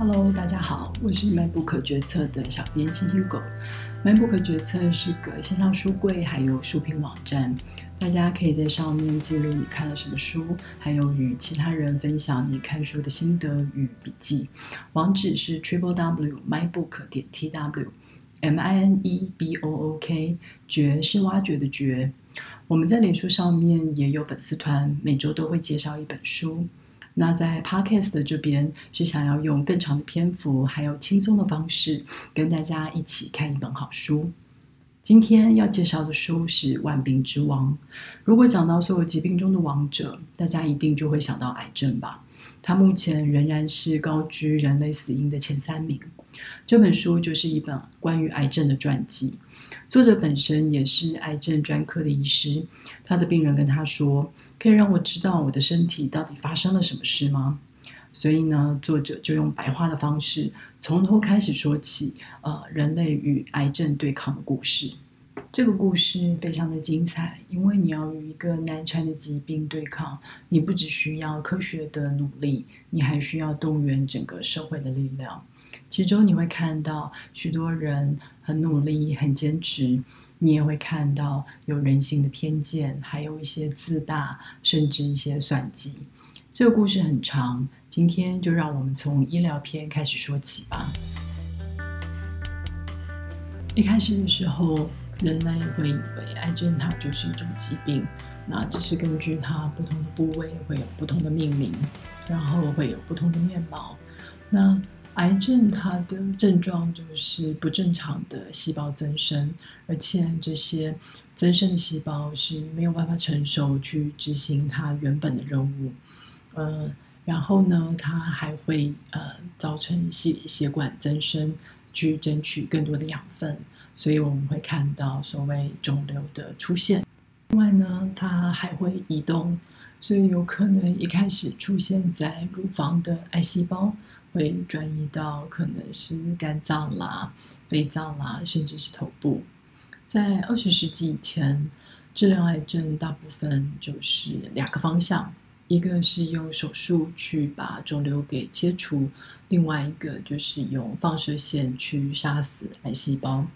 Hello，大家好，我是漫不可决策的小编星星狗。漫不可决策是个线上书柜还有书评网站，大家可以在上面记录你看了什么书，还有与其他人分享你看书的心得与笔记。网址是 triple w mybook 点 t w m i n e b o o k，掘是挖掘的掘。我们在脸书上面也有粉丝团，每周都会介绍一本书。那在 Podcast 的这边是想要用更长的篇幅，还有轻松的方式，跟大家一起看一本好书。今天要介绍的书是《万病之王》。如果讲到所有疾病中的王者，大家一定就会想到癌症吧？它目前仍然是高居人类死因的前三名。这本书就是一本关于癌症的传记。作者本身也是癌症专科的医师，他的病人跟他说：“可以让我知道我的身体到底发生了什么事吗？”所以呢，作者就用白话的方式，从头开始说起，呃，人类与癌症对抗的故事。这个故事非常的精彩，因为你要与一个难缠的疾病对抗，你不只需要科学的努力，你还需要动员整个社会的力量。其中你会看到许多人很努力、很坚持，你也会看到有人性的偏见，还有一些自大，甚至一些算计。这个故事很长，今天就让我们从医疗篇开始说起吧。一开始的时候，人类会以为癌症它就是一种疾病，那只是根据它不同的部位会有不同的命名，然后会有不同的面貌。那癌症它的症状就是不正常的细胞增生，而且这些增生的细胞是没有办法承受去执行它原本的任务，呃，然后呢，它还会呃造成血血管增生，去争取更多的养分，所以我们会看到所谓肿瘤的出现。另外呢，它还会移动，所以有可能一开始出现在乳房的癌细胞。会转移到可能是肝脏啦、肺脏啦，甚至是头部。在二十世纪以前，治疗癌症大部分就是两个方向：一个是用手术去把肿瘤给切除，另外一个就是用放射线去杀死癌细胞。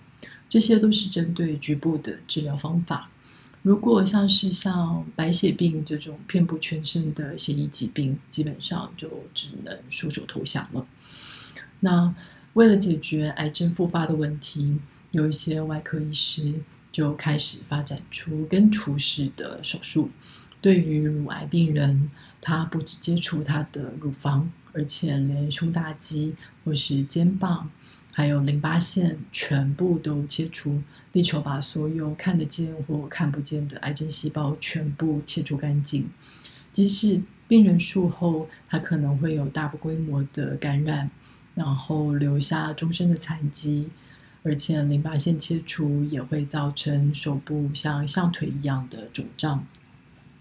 这些都是针对局部的治疗方法。如果像是像白血病这种遍布全身的血液疾病，基本上就只能束手投降了。那为了解决癌症复发的问题，有一些外科医师就开始发展出根除式的手术。对于乳癌病人，他不只接触他的乳房，而且连胸大肌或是肩膀。还有淋巴腺全部都切除，力求把所有看得见或看不见的癌症细胞全部切除干净。即使病人术后，他可能会有大规模的感染，然后留下终身的残疾，而且淋巴腺切除也会造成手部像象腿一样的肿胀。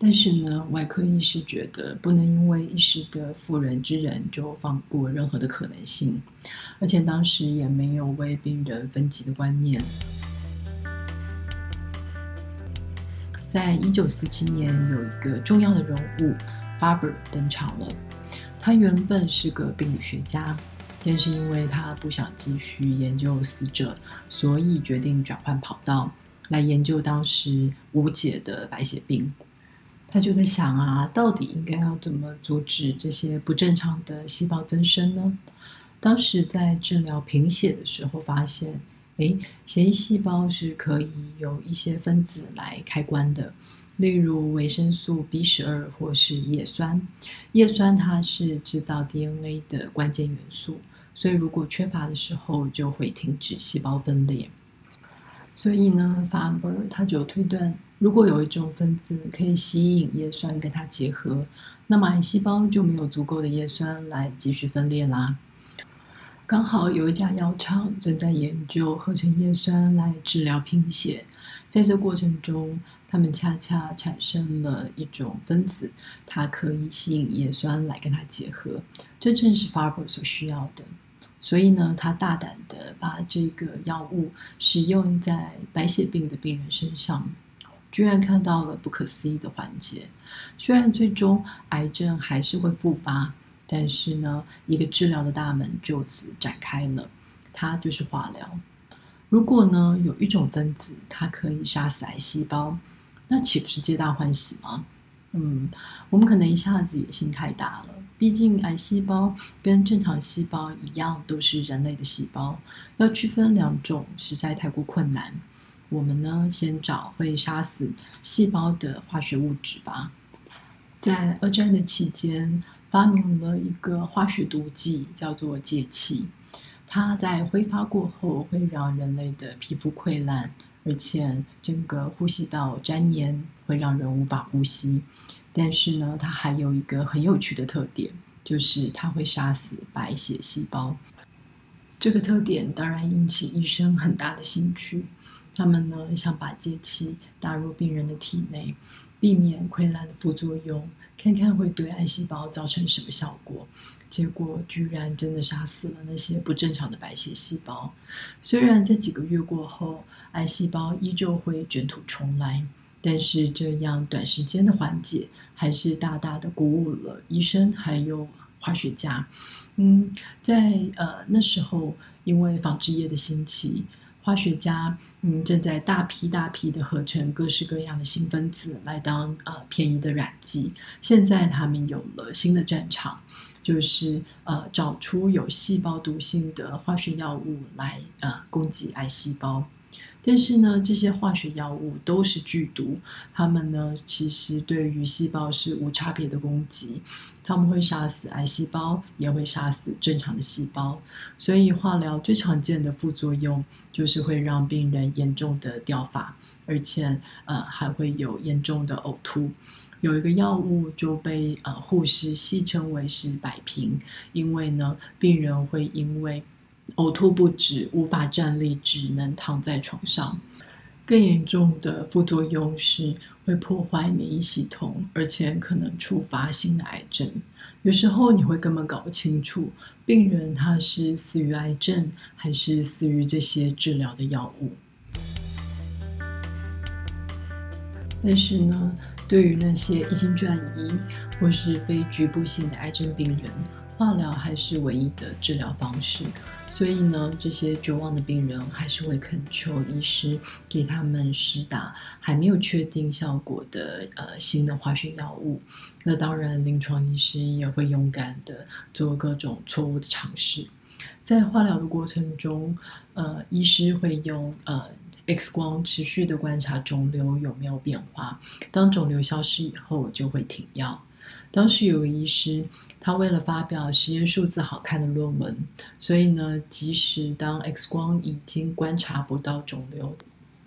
但是呢，外科医师觉得不能因为一时的妇人之仁就放过任何的可能性，而且当时也没有为病人分级的观念。在一九四七年，有一个重要的人物 Farber 登场了。他原本是个病理学家，但是因为他不想继续研究死者，所以决定转换跑道，来研究当时无解的白血病。他就在想啊，到底应该要怎么阻止这些不正常的细胞增生呢？当时在治疗贫血的时候，发现，诶，血液细胞是可以有一些分子来开关的，例如维生素 B 十二或是叶酸。叶酸它是制造 DNA 的关键元素，所以如果缺乏的时候，就会停止细胞分裂。所以呢，法伯他就推断。如果有一种分子可以吸引叶酸跟它结合，那么癌细胞就没有足够的叶酸来继续分裂啦。刚好有一家药厂正在研究合成叶酸来治疗贫血，在这过程中，他们恰恰产生了一种分子，它可以吸引叶酸来跟它结合，这正是 Faber 所需要的。所以呢，他大胆的把这个药物使用在白血病的病人身上。居然看到了不可思议的环节。虽然最终癌症还是会复发，但是呢，一个治疗的大门就此展开了，它就是化疗。如果呢有一种分子，它可以杀死癌细胞，那岂不是皆大欢喜吗？嗯，我们可能一下子野心太大了。毕竟癌细胞跟正常细胞一样，都是人类的细胞，要区分两种实在太过困难。我们呢，先找会杀死细胞的化学物质吧。在二战的期间，发明了一个化学毒剂，叫做芥气。它在挥发过后，会让人类的皮肤溃烂，而且整个呼吸道粘黏，会让人无法呼吸。但是呢，它还有一个很有趣的特点，就是它会杀死白血细胞。这个特点当然引起医生很大的兴趣。他们呢想把节气打入病人的体内，避免溃烂的副作用，看看会对癌细胞造成什么效果。结果居然真的杀死了那些不正常的白血细胞。虽然在几个月过后，癌细胞依旧会卷土重来，但是这样短时间的缓解，还是大大的鼓舞了医生还有化学家。嗯，在呃那时候，因为纺织业的兴起。化学家嗯正在大批大批的合成各式各样的新分子来当呃便宜的染剂。现在他们有了新的战场，就是呃找出有细胞毒性的化学药物来呃攻击癌细胞。但是呢，这些化学药物都是剧毒，它们呢其实对于细胞是无差别的攻击，它们会杀死癌细胞，也会杀死正常的细胞。所以化疗最常见的副作用就是会让病人严重的掉发，而且呃还会有严重的呕吐。有一个药物就被呃护士戏称为是“百平”，因为呢病人会因为呕吐不止，无法站立，只能躺在床上。更严重的副作用是会破坏免疫系统，而且可能触发新的癌症。有时候你会根本搞不清楚，病人他是死于癌症，还是死于这些治疗的药物。但是呢，对于那些已经转移或是非局部性的癌症病人，化疗还是唯一的治疗方式。所以呢，这些绝望的病人还是会恳求医师给他们施打还没有确定效果的呃新的化学药物。那当然，临床医师也会勇敢的做各种错误的尝试。在化疗的过程中，呃，医师会用呃 X 光持续的观察肿瘤有没有变化。当肿瘤消失以后，就会停药。当时有个医师，他为了发表实验数字好看的论文，所以呢，即使当 X 光已经观察不到肿瘤，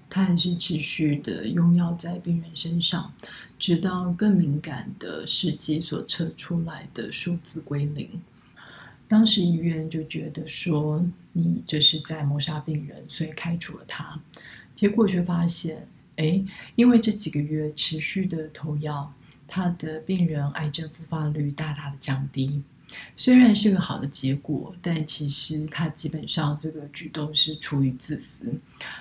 他还是持续的用药在病人身上，直到更敏感的试剂所测出来的数字归零。当时医院就觉得说，你这是在谋杀病人，所以开除了他。结果却发现，哎，因为这几个月持续的投药。他的病人癌症复发率大大的降低，虽然是个好的结果，但其实他基本上这个举动是出于自私。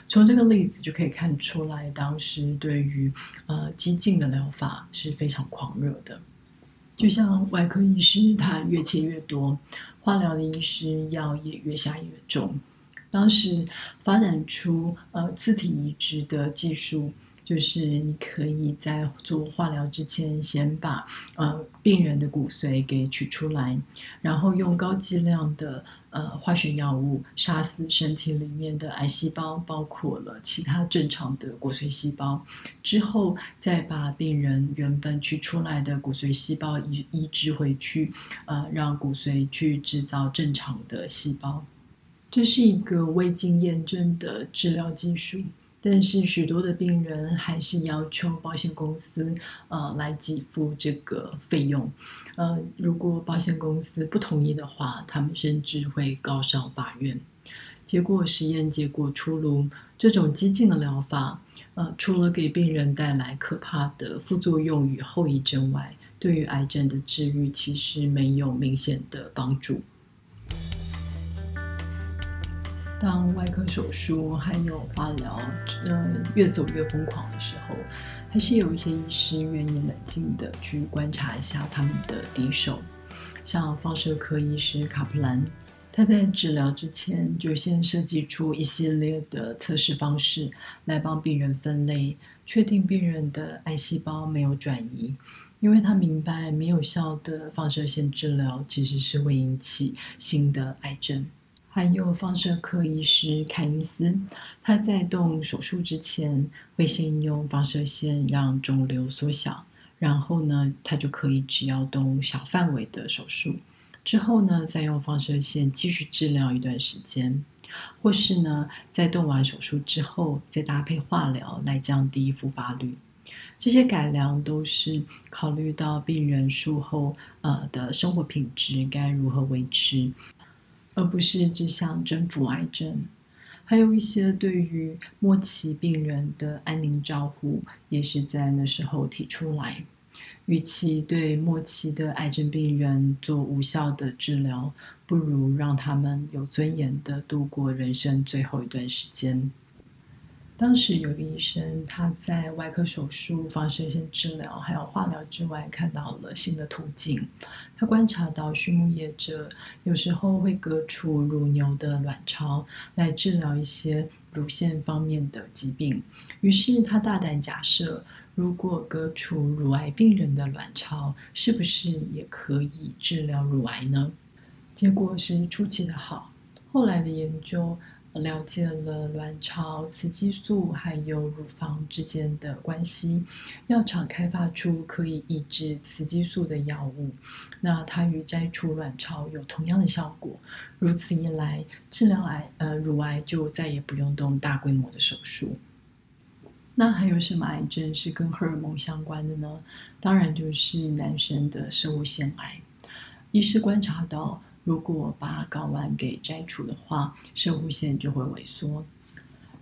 从这个例子就可以看出来，当时对于呃激进的疗法是非常狂热的。就像外科医师，他越切越多；化疗的医师药也越下越重。当时发展出呃自体移植的技术。就是你可以在做化疗之前，先把呃病人的骨髓给取出来，然后用高剂量的呃化学药物杀死身体里面的癌细胞，包括了其他正常的骨髓细胞，之后再把病人原本取出来的骨髓细胞移移植回去，呃，让骨髓去制造正常的细胞。这是一个未经验证的治疗技术。但是许多的病人还是要求保险公司呃来给付这个费用，呃，如果保险公司不同意的话，他们甚至会告上法院。结果实验结果出炉，这种激进的疗法，呃，除了给病人带来可怕的副作用与后遗症外，对于癌症的治愈其实没有明显的帮助。当外科手术还有化疗，呃，越走越疯狂的时候，还是有一些医师愿意冷静的去观察一下他们的敌手。像放射科医师卡普兰，他在治疗之前就先设计出一系列的测试方式，来帮病人分类，确定病人的癌细胞没有转移。因为他明白，没有效的放射线治疗其实是会引起新的癌症。还有放射科医师凯尼斯，他在动手术之前会先用放射线让肿瘤缩小，然后呢，他就可以只要动小范围的手术。之后呢，再用放射线继续治疗一段时间，或是呢，在动完手术之后再搭配化疗来降低复发率。这些改良都是考虑到病人术后呃的生活品质该如何维持。而不是只想征服癌症，还有一些对于末期病人的安宁照护，也是在那时候提出来。与其对末期的癌症病人做无效的治疗，不如让他们有尊严的度过人生最后一段时间。当时有个医生，他在外科手术、放射线治疗还有化疗之外，看到了新的途径。他观察到畜牧业者有时候会割除乳牛的卵巢来治疗一些乳腺方面的疾病，于是他大胆假设，如果割除乳癌病人的卵巢，是不是也可以治疗乳癌呢？结果是出奇的好。后来的研究。了解了卵巢雌激素还有乳房之间的关系，药厂开发出可以抑制雌激素的药物，那它与摘除卵巢有同样的效果。如此一来，治疗癌呃乳癌就再也不用动大规模的手术。那还有什么癌症是跟荷尔蒙相关的呢？当然就是男生的射物腺癌。医师观察到。如果把睾丸给摘除的话，射物腺就会萎缩。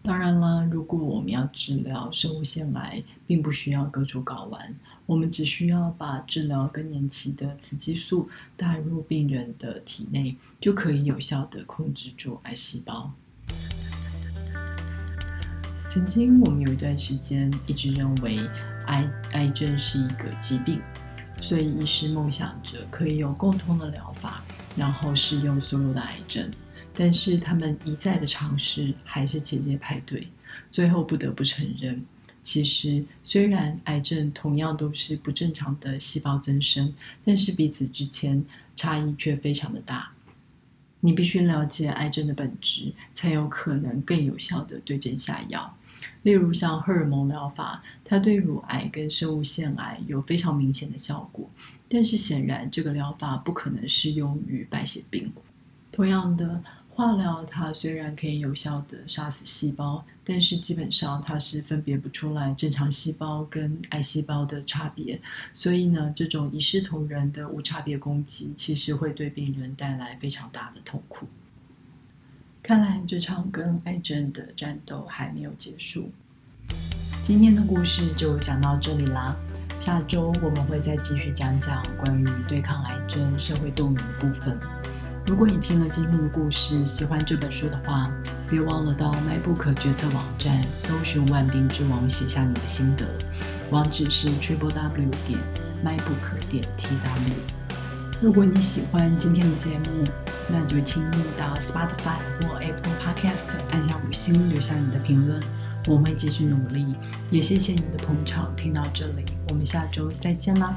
当然了，如果我们要治疗射物腺癌，并不需要割除睾丸，我们只需要把治疗更年期的雌激素带入病人的体内，就可以有效的控制住癌细胞。曾经我们有一段时间一直认为癌癌症是一个疾病，所以医师梦想着可以有共通的疗法。然后是用所有的癌症，但是他们一再的尝试还是节节排队，最后不得不承认，其实虽然癌症同样都是不正常的细胞增生，但是彼此之间差异却非常的大。你必须了解癌症的本质，才有可能更有效的对症下药。例如像荷尔蒙疗法，它对乳癌跟生物腺癌有非常明显的效果，但是显然这个疗法不可能适用于白血病。同样的，化疗它虽然可以有效的杀死细胞，但是基本上它是分别不出来正常细胞跟癌细胞的差别，所以呢，这种一视同仁的无差别攻击，其实会对病人带来非常大的痛苦。看来这场跟癌症的战斗还没有结束。今天的故事就讲到这里啦，下周我们会再继续讲讲关于对抗癌症社会动员的部分。如果你听了今天的故事，喜欢这本书的话，别忘了到 MyBook 决策网站搜寻“万病之王”，写下你的心得。网址是 triple w 点 mybook 点 tw。如果你喜欢今天的节目，那就请你到 Spotify 或 Apple Podcast 按下五星，留下你的评论，我会继续努力。也谢谢你的捧场，听到这里，我们下周再见啦。